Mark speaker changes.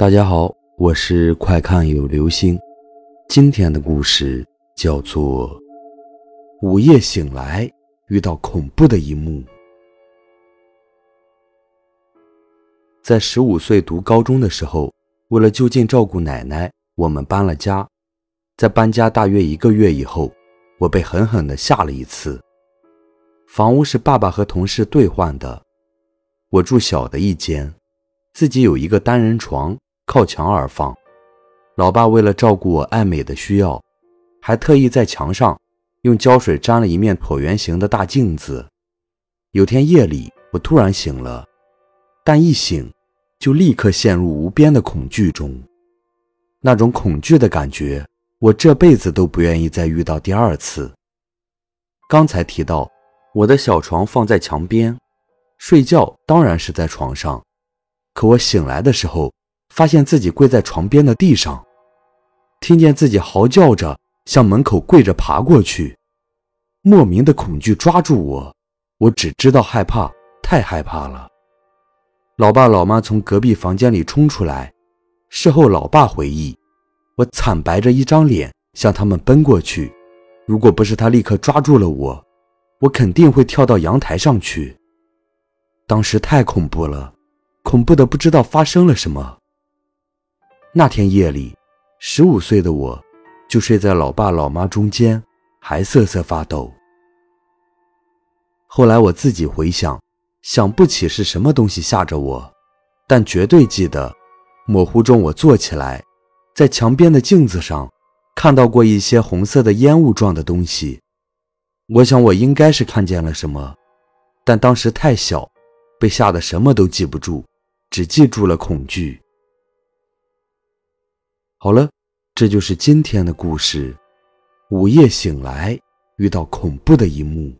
Speaker 1: 大家好，我是快看有流星。今天的故事叫做《午夜醒来遇到恐怖的一幕》。在十五岁读高中的时候，为了就近照顾奶奶，我们搬了家。在搬家大约一个月以后，我被狠狠地吓了一次。房屋是爸爸和同事兑换的，我住小的一间，自己有一个单人床。靠墙而放，老爸为了照顾我爱美的需要，还特意在墙上用胶水粘了一面椭圆形的大镜子。有天夜里，我突然醒了，但一醒就立刻陷入无边的恐惧中。那种恐惧的感觉，我这辈子都不愿意再遇到第二次。刚才提到我的小床放在墙边，睡觉当然是在床上，可我醒来的时候。发现自己跪在床边的地上，听见自己嚎叫着向门口跪着爬过去，莫名的恐惧抓住我，我只知道害怕，太害怕了。老爸老妈从隔壁房间里冲出来，事后老爸回忆，我惨白着一张脸向他们奔过去，如果不是他立刻抓住了我，我肯定会跳到阳台上去。当时太恐怖了，恐怖的不知道发生了什么。那天夜里，十五岁的我，就睡在老爸老妈中间，还瑟瑟发抖。后来我自己回想，想不起是什么东西吓着我，但绝对记得，模糊中我坐起来，在墙边的镜子上，看到过一些红色的烟雾状的东西。我想我应该是看见了什么，但当时太小，被吓得什么都记不住，只记住了恐惧。好了，这就是今天的故事。午夜醒来，遇到恐怖的一幕。